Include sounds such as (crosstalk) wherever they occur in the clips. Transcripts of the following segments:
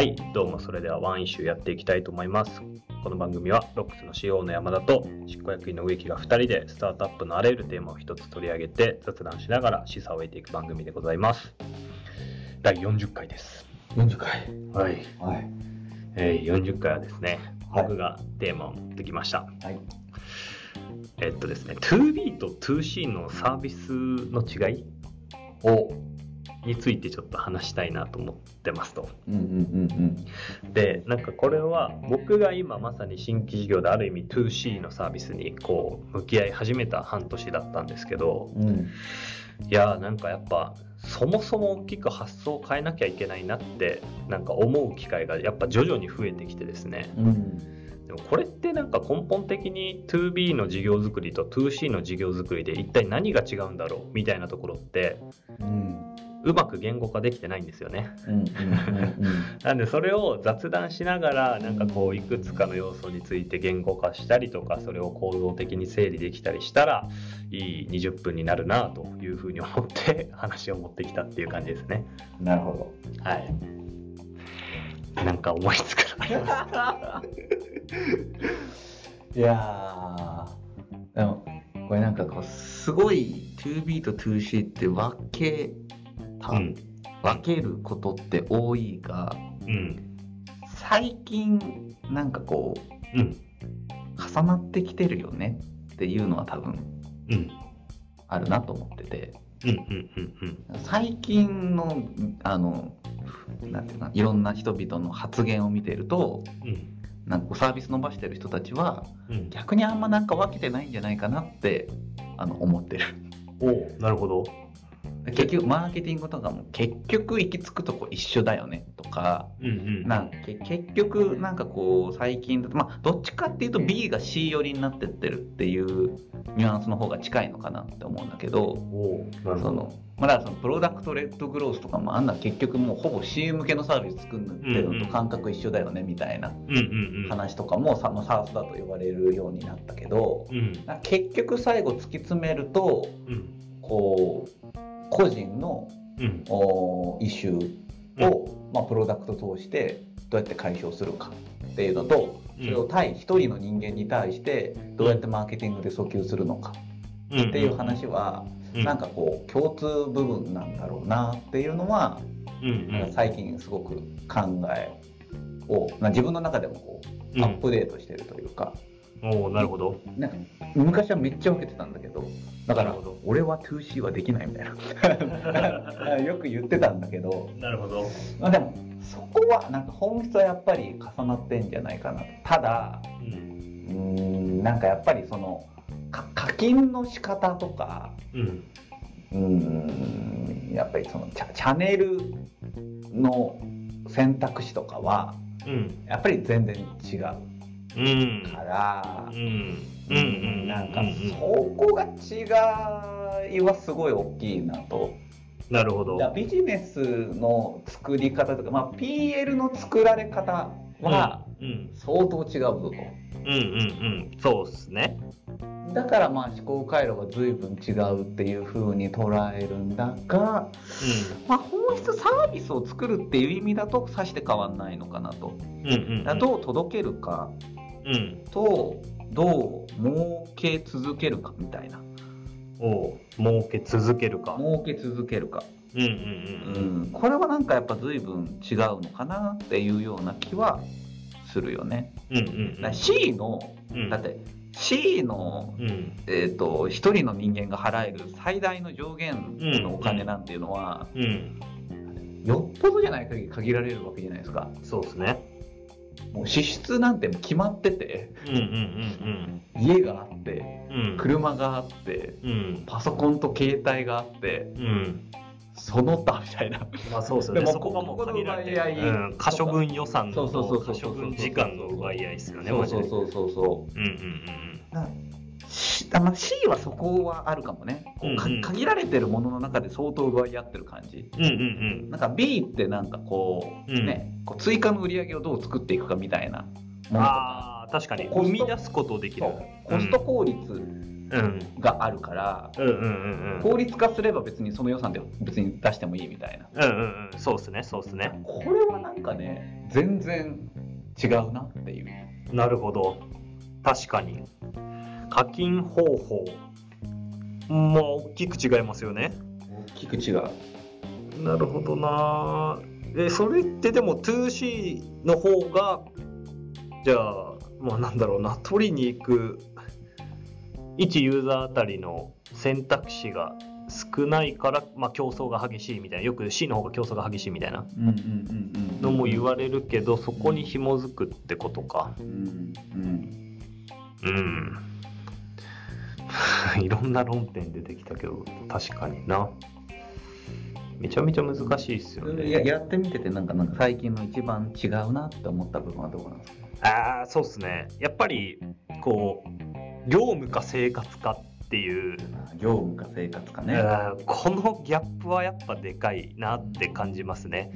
はい、どうもそれではワンイシューやっていきたいと思います。この番組はロックスの CO の山田と執行役員の植木が2人でスタートアップのあらゆるテーマを一つ取り上げて雑談しながら示唆を得ていく番組でございます。第40回です。40回。はい。はい。えー、40回はですね、はい僕がテーマを持ってきました。はい。えっとですね、2B と 2C のサービスの違いお。についてちょっと話したいなと思ってますと。うんうんうんでなんかこれは僕が今まさに新規事業である意味 2C のサービスにこう向き合い始めた半年だったんですけどうん。うん。いやーなんかやっぱそもそも大きく発想を変えなきゃいけないなってなんか思う機会がやっぱ徐々に増えてきてですねうん。でもこれってなんか根本的に 2B の事業作りと 2C の事業作りで一体何が違うんだろうみたいなところってうん。うまく言語化できてないんですよね。なんでそれを雑談しながらなんかこういくつかの要素について言語化したりとかそれを構造的に整理できたりしたらいい20分になるなというふうに思って話を持ってきたっていう感じですね。なるほはい。なんか思いつくのありますど。(laughs) いやー。でも、これなんかこう、すごい 2B と 2C って分けた、うん。分けることって多いが、うん。最近、なんかこう、うん。重なってきてるよねっていうのは多分うん。あるなと思ってて。うんうんうん最近のあのなんていういろんな人々の発言を見てるとうん。なんかサービス伸ばしてる人たちはうん。逆にあんまなんか分けてないんじゃないかなってあの思ってる。おおなるほど。結局マーケティングとかも結局行き着くとこ一緒だよねとかうんうん。結局なんかこう最近だとまあどっちかっていうと B が C 寄りになってってるっていうニュアンスの方が近いのかなって思うんだけど。そのまあ、だからそのプロダクトレッドグロースとかもあんな結局もうほぼ CM 向けのサービス作るってのと感覚一緒だよねみたいな。話とかもさ、まあ、サースだと呼ばれるようになったけどうん。結局最後突き詰めるとうん。こう個人のうん。おイシューを、まあ、プロダクト通してどうやって解消するかっていうのとそれを対一人の人間に対してどうやってマーケティングで訴求するのかっていう話はなんかこう共通部分なんだろうなっていうのはうんうん。最近すごく考えをまあ自分の中でもこううん。アップデートしてるというか,、おおなるほど。なんか昔はめっちゃ分けてたんだけどだから俺は 2C はできないみたいな。(laughs) よく言ってたんだけど、なるほど。まあ、でもそこはなんか本質はやっぱり重なってんじゃないかな。とただうん。なんかやっぱりそのか課金の仕方とかうん。うーんやっぱりそのチャチャンネルの選択肢とかはうん。やっぱり全然違う。うんから。う、ん。うん。うん。なんかうん。そこが違いはすごい大きいなと。なるほど。ビジネスの作り方とか、まあ、PL の作られ方はうん。相当違うぞと。うんうんうん。そうっすね。だからまあ思考回路が随分違うっていう風に捉えるんだが、まあ、本質サービスを作るっていう意味だとさして変わんないのかなと。うんうんどう届けるか。うんとどう儲け続けるかみたいな。おう儲け続けるか。儲け続けるか、うんうんううん。ん、これはなんかやっぱ随分違うのかなっていうような気はするよね。うんうんだから C のうん。だって C のうん。えー、と1人の人間が払える最大の上限のお金なんていうのは、うん。よっぽどじゃない限り限られるわけじゃないですか。そうっすねもう支出なんて決まっててうんうん家があってうん。うん車があってうん。パソコンと携帯があってうん。その他みたいな。まあそうですよね。でもそこがもうここの限られて。奪い合いうん。可処分予算と可処分時間の奪い合いですよねそうそうそうそうそう。んうんうだから C, あまあ C はそこはあるかもね。こうんうん。限られてるものの中で相当奪い合ってる感じ。うんうんうん。なんか B ってなんかこう、うん。ねこう追加の売り上げをどう作っていくかみたいなものああ確かに。生み出すことできる。コスト効率うん。があるから、うんうんうんうん。効率化すれば別にその予算で別に出してもいいみたいな。うんうんうん。そうっすねそうっすね。これはなんかね全然違うなっていう。なるほど。確かに課金方法。まあ大きく違いますよね。大きく違う。なるほどな。えそれってでも 2C の方がじゃあまあなんだろうな。取りに行く1ユーザーあたりの選択肢が少ないから、まあ、競争が激しいみたいな。よく C の方が競争が激しいみたいな。のも言われるけどそこに紐づくってことか。うんうん。うん (laughs) いろんな論点出てきたけど確かにな。めちゃめちゃ難しいっすよね。ややってみててなんかなんか最近の一番違うなって思った部分はどこなんですか？ああそうっすね。やっぱりこう業務か生活かっていう、業務か生活かね、このギャップはやっぱでかいなって感じますね。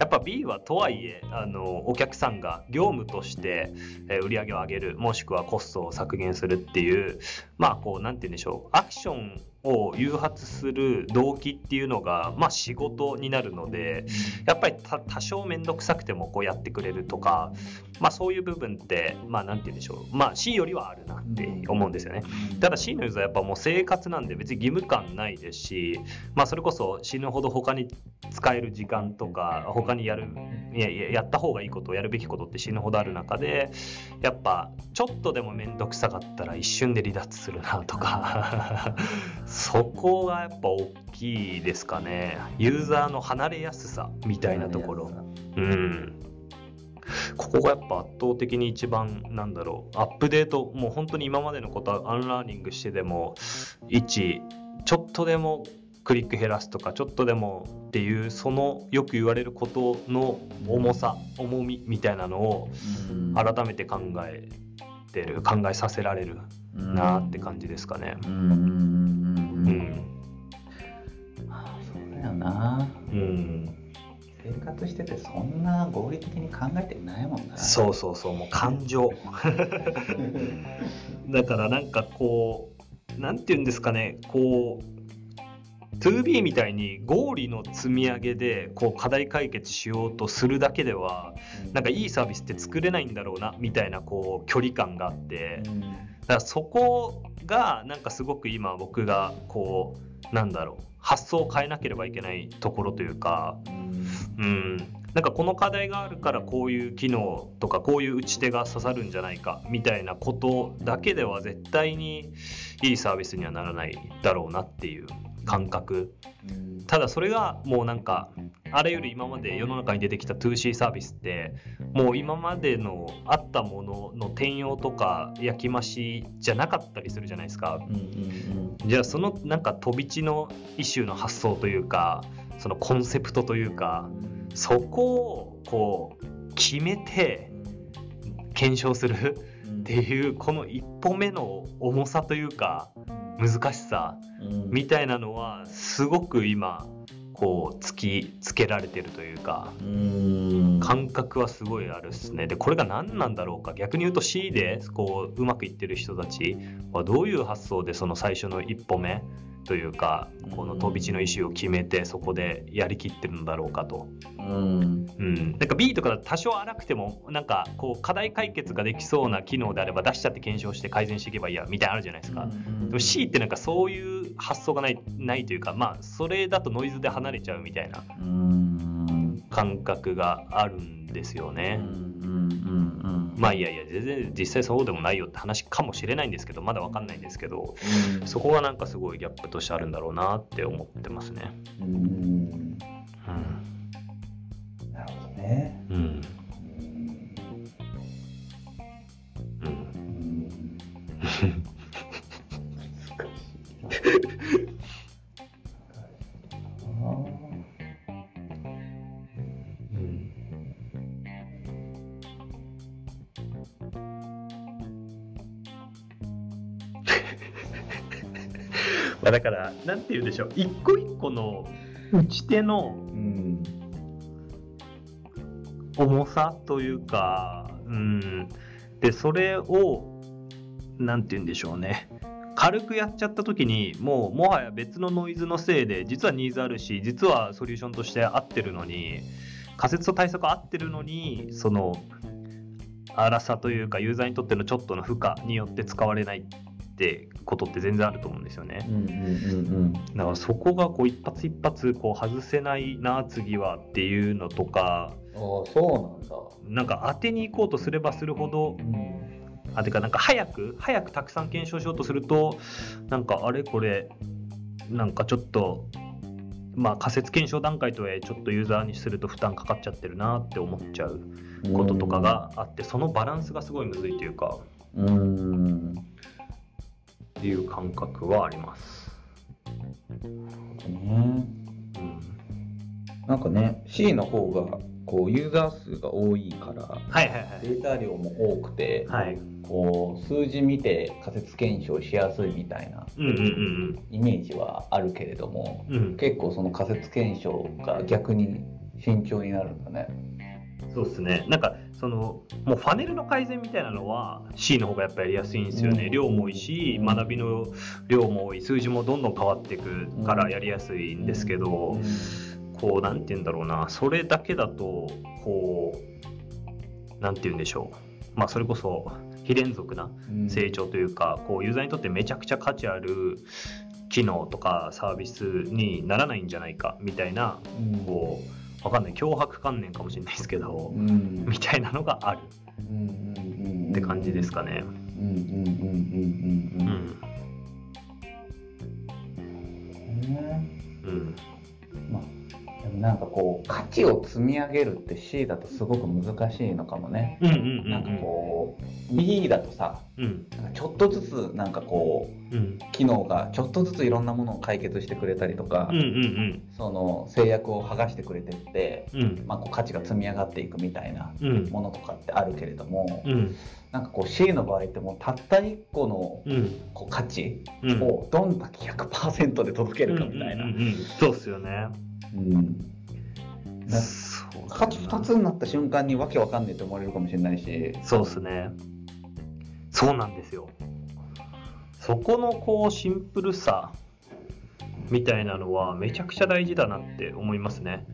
やっぱ B はとはいえあのお客さんが業務としてえー売り上げを上げるもしくはコストを削減するっていうまあこうなんて言うんでしょう。アクションを誘発する動機っていうのが、まあ、仕事になるのでやっぱりた多少面倒くさくてもこうやってくれるとか、まあ、そういう部分ってまあなんて言うんでしょう、まあ、C よりはあるなって思うんですよね。ただ C のユーザーはやっぱもう生活なんで別に義務感ないですし、まあ、それこそ死ぬほど他に使える時間とか他にやるいやいややった方がいいことをやるべきことって死ぬほどある中でやっぱちょっとでも面倒くさかったら一瞬で離脱するなとか (laughs) そこがやっぱ大きいですかね。ユーザーの離れやすさみたいなところ。うん。ここがやっぱ圧倒的に一番なんだろう。アップデートもう本当に今までのことはアンラーニングしてでも1ちょっとでもクリック減らすとかちょっとでもっていうそのよく言われることの重さ重みみたいなのを改めて考えてる考えさせられるなって感じですかね。うんうん。うんうんううんんあそうだよな。うん。生活しててそんな合理的に考えてないもんな。そうそうそうもう感情。(laughs) だからなんかこうなんて言うんですかね。こう 2B みたいに合理の積み上げでこう課題解決しようとするだけではなんかいいサービスって作れないんだろうなみたいなこう距離感があって。うんだからそこがなんかすごく今僕がこうなんだろう発想を変えなければいけないところというかうん、なんかこの課題があるからこういう機能とかこういう打ち手が刺さるんじゃないかみたいなことだけでは絶対にいいサービスにはならないだろうなっていう感覚。うん。ただそれがもうなんかあらゆる今まで世の中に出てきた 2C サービスってもう今までのあったものの転用とか焼き増しじゃなかったりするじゃないですか。じゃあそのなんか飛び地の一種の発想というかそのコンセプトというかそこをこう決めて検証するうんっていうこの一歩目の重さというか難しさうん。みたいなのはすごく今こう突きつけられてるというか。うん感覚はすごいあるっすね。でこれが何なんだろうか。逆に言うと C でこううまくいってる人たちはどういう発想でその最初の一歩目というかこの飛び地の意思を決めてそこでやりきってるんだろうかと。うん。うん、なんか B とか多少荒くてもなんかこう課題解決ができそうな機能であれば出しちゃって検証して改善していけばいいやみたいなのあるじゃないですか。でも C ってなんかそういう発想がないないというかまあそれだとノイズで離れちゃうみたいな。うん感覚があるんですようんね。うんうんまあいやいや全然実際そうでもないよって話かもしれないんですけどまだわかんないんですけどうん。そこがなんかすごいギャップとしてあるんだろうなって思ってますね。うん。うん。なるほどね。うんなんて言うでしょう。一個一個の打ち手のうん重さというか、うん、でそれをなんて言うんでしょうね。軽くやっちゃった時にもうもはや別のノイズのせいで実はニーズあるし実はソリューションとして合ってるのに仮説と対策合ってるのにその荒さというかユーザーにとってのちょっとの負荷によって使われない。ってことって全然あると思うんですよね。だからそこがこう一発一発こう外せないな次はっていうのとかあそうなんだ。なんか当てに行こうとすればするほどうんあてかなんか早く早くたくさん検証しようとするとなんかあれこれなんかちょっとまあ仮説検証段階とはいえちょっとユーザーにすると負担かかっちゃってるなって思っちゃうこととかがあってそのバランスがすごいむずいというかうん。っていう感覚はあります。ね。うんなんかね C の方がこうユーザー数が多いからはいはいはいデータ量も多くて、はいこう数字見て仮説検証しやすいみたいなうんうんイメージはあるけれどもうんうん結構その仮説検証が逆に慎重になるんだね。そうですね。なんかそのもうファネルの改善みたいなのは C の方がやっぱやりやすいんですよね。うん。量も多いし、学びの量も多い、数字もどんどん変わっていくからやりやすいんですけど、こうなんて言うんだろうな、それだけだとこうなんて言うんでしょう。まあそれこそ非連続なうん。成長というか、こうユーザーにとってめちゃくちゃ価値ある機能とかサービスにならないんじゃないかみたいなうん。こうわかんない。脅迫観念かもしれないですけど、うん。みたいなのがある。うん。うん。うん。って感じですかね。うんなんかこう価値を積み上げるって C だとすごく難しいのかもね。うんうんうんなんかこう B だとさうん。なんかちょっとずつなんかこううん。機能がちょっとずついろんなものを解決してくれたりとか、うんうんその制約を剥がしてくれてって、うん。うんまあ、こう価値が積み上がっていくみたいなうん。ものとかってあるけれども、うん。なんかこう C の場合ってもうたった1個のうん。こう価値うん。をどんだけ100%で届けるかみたいな。うん。うんうん。そうっすよね。うんだそう価値2つになった瞬間にわけわかんねえって思われるかもしれないし。そうっすね。そうなんですよ。そこのこうシンプルさみたいなのはめちゃくちゃ大事だなって思いますね。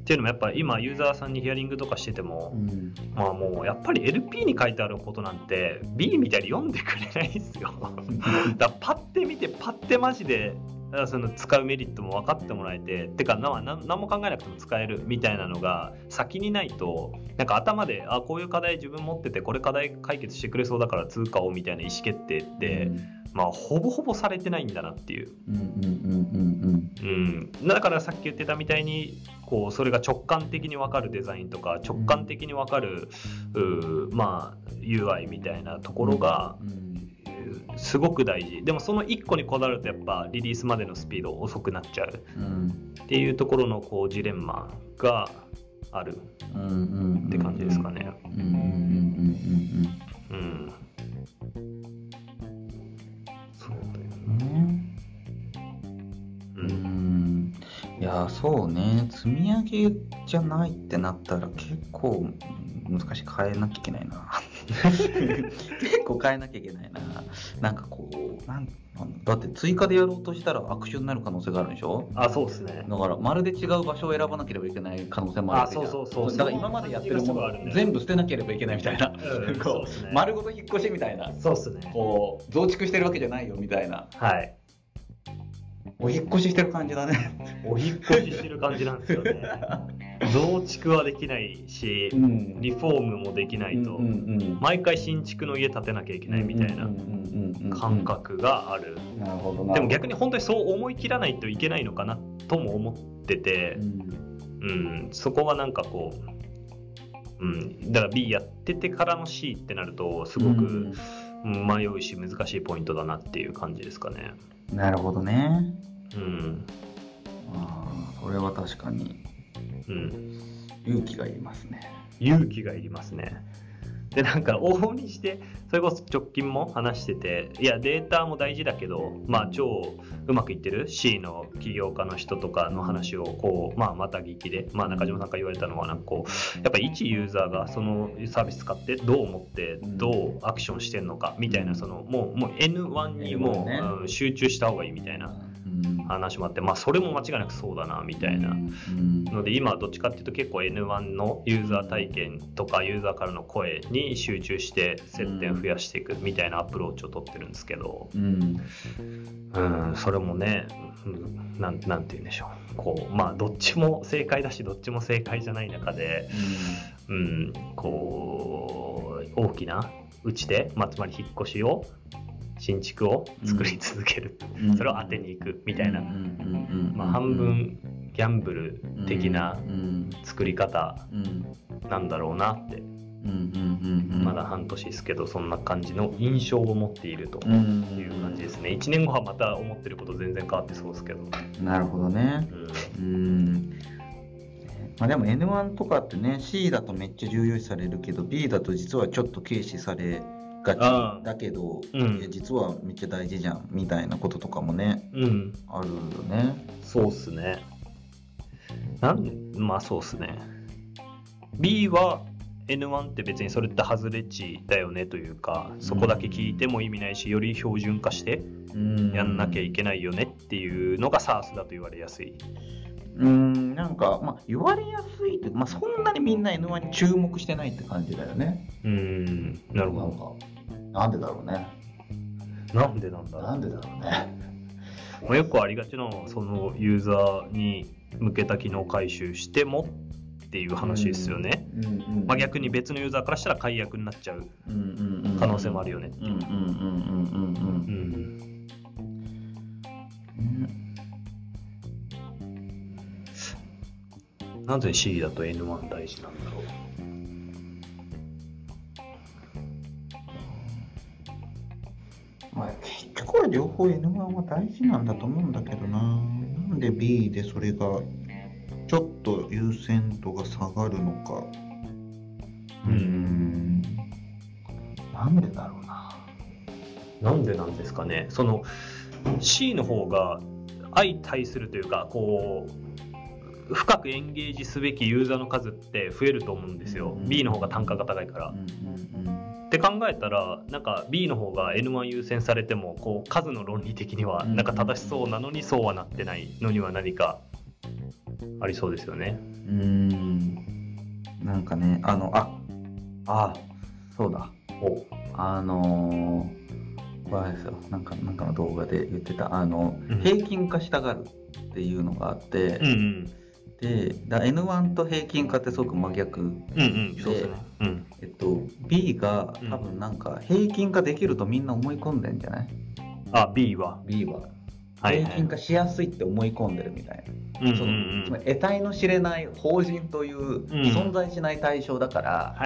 っていうのもやっぱ今ユーザーさんにヒアリングとかしてても、うんまあもうやっぱり LP に書いてあることなんて B みたいに読んでくれないですよ。(laughs) だパッて見てパッてマジであその使うメリットも分かってもらえててか何も考えなくても使えるみたいなのが先にないとなんか頭であこういう課題自分持っててこれ課題解決してくれそうだから通貨をみたいな意思決定って、まあほぼほぼされてないんだなっていう。うんうんうんうんうん、だからさっき言ってたみたいにこうそれが直感的に分かるデザインとか直感的に分かる、うーまあ UI みたいなところがうんすごく大事。でもその1個にこだわるとやっぱリリースまでのスピード遅くなっちゃう。うんっていうところのこうジレンマがある。って感じですかね。うん、そうだようん。うん。いやそうね積み上げじゃないってなったら結構難しい。変えなきゃいけないな。(laughs) 結構変えなきゃいけないな。なんかこうなんだって追加でやろうとしたら悪手になる可能性があるでしょ？あそうですね。だからまるで違う場所を選ばなければいけない可能性もあるあそうそうそう。だから今までやってるもの全部捨てなければいけないみたいな、うんこそうね。丸ごと引っ越しみたいな。そうっすね。こう増築してるわけじゃないよみたいな。はい。お引っ越ししてる感じだね。お引っ越ししてる感じなんですよね。(laughs) (laughs) 増築はできないし、ん。リフォームもできないと、うんうんうん。毎回新築の家建てなきゃいけないみたいな感覚がある。でも逆に本当にそう思い切らないといけないのかなとも思っててう、ん。うん、そこはなんかこう、うん、だから B やっててからの C ってなるとすごく迷うし難しいポイントだなっていう感じですかね。なるほどね。うん、ああそれは確かにうん。勇気がいりますね。勇気がいりますね。でなんか往々にしてそれこそ直近も話してていやデータも大事だけどまあ超うまくいってる？C の起業家の人とかの話をこうまあまた聞きで、まあ、中島さんから言われたのはなんかこうやっぱり一ユーザーがそのサービス使ってどう思ってどうアクションしてんのかみたいなそのもうもう N1 にも N1 ね。う、うん集中した方がいいみたいな。うん話もあってまあそれも間違いなくそうだなみたいな。うん。ので今はどっちかっていうと結構 N1 のユーザー体験とかユーザーからの声に集中して接点増やしていくみたいなアプローチを取ってるんですけど、うん。うん、それもね、うんなんなんて言うんでしょう。こうまあどっちも正解だしどっちも正解じゃない中で、うん、こう大きなうちで、まあ、つまり引っ越しを新築を作り続ける、うん。それを当てに行くみたいな、まあ、半分ギャンブル的なうん。作り方うん。なんだろうなって、まだ半年ですけどそんな感じの印象を持っているとうん。いう感じですね。1年後はまた思ってること全然変わってそうですけど、なるほどね。うん。うん。まあでも N1 とかってね C だとめっちゃ重要視されるけど B だと実はちょっと軽視されがちだけど、うん。実はめっちゃ大事じゃんみたいなこととかもね。うん、あるよね。そうっすね。なんまあそうっすね。B は N1 って別にそれって外れ値だよねというかそこだけ聞いても意味ないしより標準化してやんなきゃいけないよねっていうのが SARS だと言われやすい。うんなんか、まあ、言われやすいって、まあ、そんなにみんな N1 に注目してないって感じだよね。うん。なるほなんかなんでだろうね。どなんでなんだろう。なんでだろうね。まあ、よくありがちなのはそのユーザーに向けた機能回収してもっていう話ですよね、うんうんまあ、逆に別のユーザーからしたら解約になっちゃう可能性もあるよね。うんうんうなぜ C だと N1 大事なんだろうあ、結局は両方 N1 は大事なんだと思うんだけどな。なんで B でそれがちょっと優先度が下がるのか。うーん。なんでだろうな。なんでなんですかねその C の方が相対するというかこう深くエンゲージすべきユーザーの数って増えると思うんですよ、うん B の方が単価が高いから、うんうんって考えたらなんか B の方が N1 優先されてもこう数の論理的にはなんか正しそうなのにそうはなってないのには何かありそうですよね。うん。なんかね、あの、あ、あ、そうだ。おあのー、あれですよ。なんか、なんかの動画で言ってた、あの、うん平均化したがるっていうのがあって、うんうんでだ N1 と平均化ってすごく真逆、うんうんそうですね。うん。えっと、B がうん。多分なんか平均化できるとみんな思い込んでんじゃない？あ B は ?B は。はい平均化しやすいって思い込んでるみたいな、そのつまり得体の知れない法人という存在しない対象だから、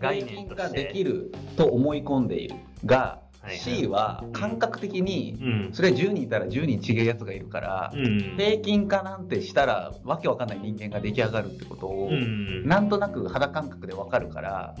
平均化できると思い込んでいるが、C は感覚的にうん。それ10人いたら10人違うやつがいるから、うん。平均化なんてしたらわけわかんない人間が出来上がるってことを、うん。なんとなく肌感覚でわかるから、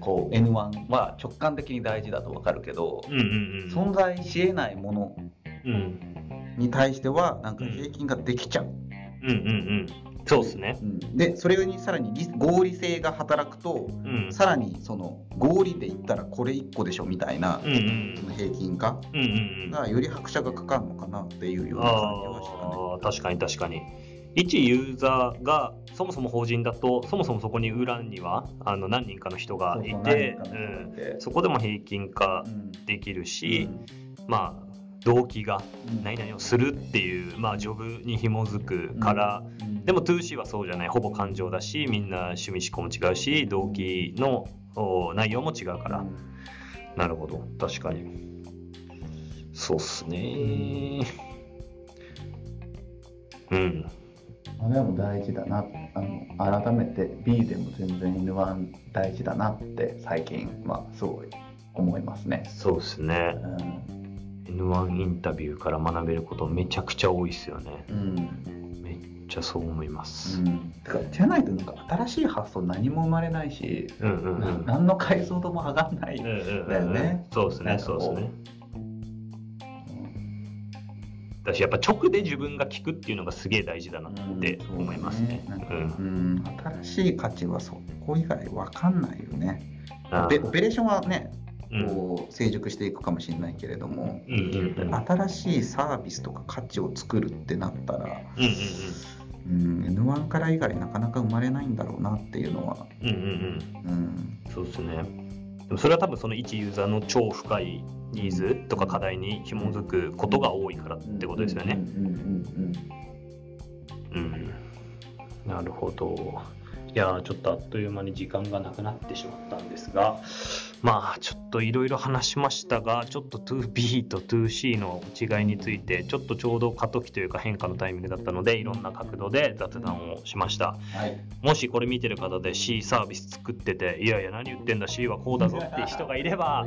こう N1 は直感的に大事だとわかるけど、存在し得ないものうん。に対してはなんか平均ができちゃう。うんうんうん。そうですね。うん。でそれにさらに理合理性が働くと、うん。さらにその合理で言ったらこれ1個でしょみたいな、うんうん。その平均化うんうんうん。がより拍車がかかるのかなっていうような感じはしたね。確かに確かに。一ユーザーがそもそも法人だとそもそもそこに裏にはあの何人かの人がいそうそうん。そこでも平均化うん。できるし、まあ動機がうん。何々をするっていう、まあ、ジョブに紐づくから、うん。でも 2C はそうじゃない。ほぼ感情だしみんな趣味思考も違うし動機のお内容も違うから、なるほど。確かに。そうっすね。うん。まあでも大事だな。あの改めて B でも全然 N1 大事だなって最近はすごい思いますね。そうっすね。うん、N1 インタビューから学べることめちゃくちゃ多いっすよね。うん、めちゃそう思いまうす。ん、だからじゃないとなんか新しい発想何も生まれないし、うんうんうん。な何の解像度も上がんない、うんうんうんうん。だよね。そうですね、そうですね。だしやっぱ直で自分が聞くっていうのがすげえ大事だなって思いますね。うん。新しい価値はそこ以外わかんないよね。オペレーションはね、うんこう成熟していくかもしれないけれども、新しいサービスとか価値を作るってなったら、うんうんうん、N1 から以外なかなか生まれないんだろうなっていうのは、うんうんうんうんうん、そうですね。でもそれは多分その一ユーザーの超深いニーズとか課題に紐づくことが多いからってことですよね。うんうんうんうん。なるほど。いやーちょっとあっという間に時間がなくなってしまったんですが、まあちょっといろいろ話しましたが、ちょっと 2B と 2C の違いについて、ちょっとちょうど過渡期というか変化のタイミングだったので、いろんな角度で雑談をしました。うんはい、もしこれ見てる方で C サービス作ってて、いやいや何言ってんだ C はこうだぞっていう人がいれば。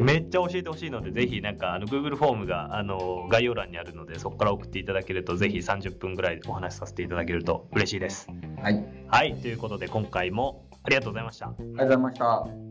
めっちゃ教えてほしいので、ぜひなんかあの Google フォームがあの概要欄にあるので、そこから送っていただけると、ぜひ30分ぐらいお話しさせていただけると嬉しいです。はい、ありはい、ということで今回もありがとうございました。がとうございました。